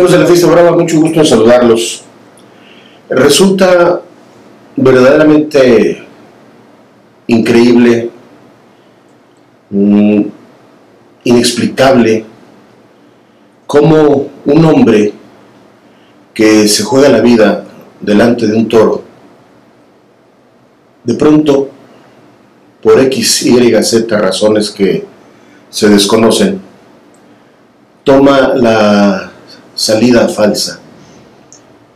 Amigos de la Fiesta Brava, mucho gusto saludarlos. Resulta verdaderamente increíble, mm, inexplicable, cómo un hombre que se juega la vida delante de un toro, de pronto, por X, Y, Z razones que se desconocen, toma la salida falsa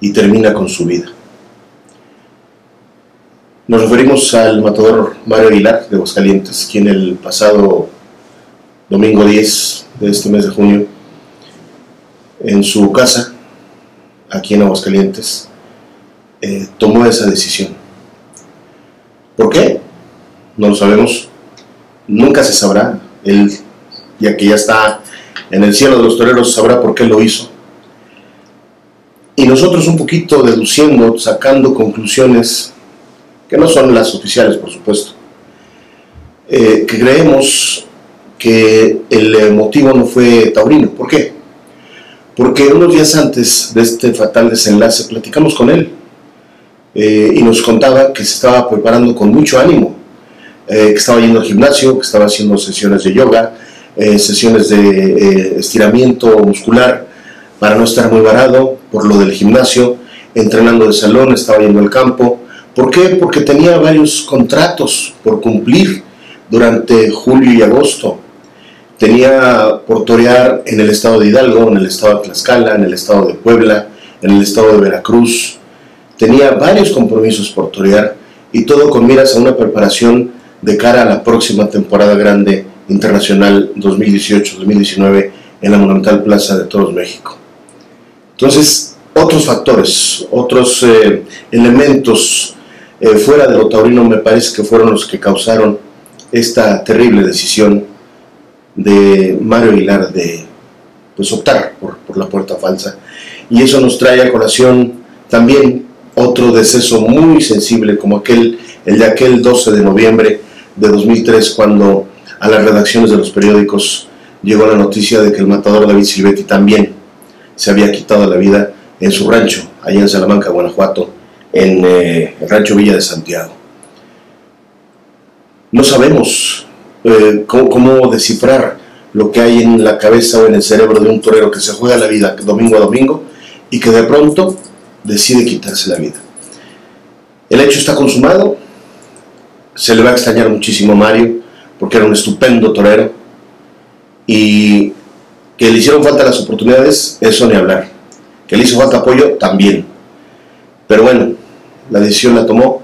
y termina con su vida. Nos referimos al matador Mario Aguilar de Aguascalientes, quien el pasado domingo 10 de este mes de junio, en su casa, aquí en Aguascalientes, eh, tomó esa decisión. ¿Por qué? No lo sabemos. Nunca se sabrá. Él, ya que ya está en el cielo de los toreros, sabrá por qué lo hizo y nosotros un poquito deduciendo, sacando conclusiones que no son las oficiales, por supuesto, eh, que creemos que el motivo no fue taurino. ¿Por qué? Porque unos días antes de este fatal desenlace platicamos con él eh, y nos contaba que se estaba preparando con mucho ánimo, eh, que estaba yendo al gimnasio, que estaba haciendo sesiones de yoga, sesiones de estiramiento muscular, para no estar muy varado por lo del gimnasio, entrenando de salón, estaba yendo al campo. ¿Por qué? Porque tenía varios contratos por cumplir durante julio y agosto. Tenía por torear en el estado de Hidalgo, en el estado de Tlaxcala, en el estado de Puebla, en el estado de Veracruz. Tenía varios compromisos por torear y todo con miras a una preparación de cara a la próxima temporada grande internacional 2018-2019 en la Monumental Plaza de Toros México. Entonces, otros factores, otros eh, elementos eh, fuera de lo taurino me parece que fueron los que causaron esta terrible decisión de Mario Aguilar de pues, optar por, por la puerta falsa. Y eso nos trae a colación también otro deceso muy sensible como aquel, el de aquel 12 de noviembre de 2003 cuando a las redacciones de los periódicos llegó la noticia de que el matador David Silvetti también se había quitado la vida en su rancho, allá en Salamanca, Guanajuato, en eh, el rancho Villa de Santiago. No sabemos eh, cómo, descifrar lo que hay en la cabeza o en el cerebro de un torero que se juega la vida domingo a domingo y que de pronto decide quitarse la vida. El hecho está consumado, se le va a extrañar muchísimo a Mario, porque era un estupendo torero, y que le hicieron falta las oportunidades, eso ni hablar. Que le hizo falta apoyo, también. Pero bueno, la decisión la tomó,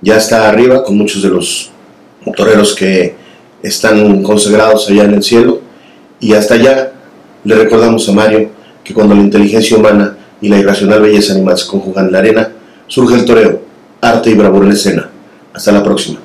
ya está arriba con muchos de los toreros que están consagrados allá en el cielo. Y hasta allá le recordamos a Mario que cuando la inteligencia humana y la irracional belleza animal se conjugan en la arena, surge el toreo, arte y bravura en escena. Hasta la próxima.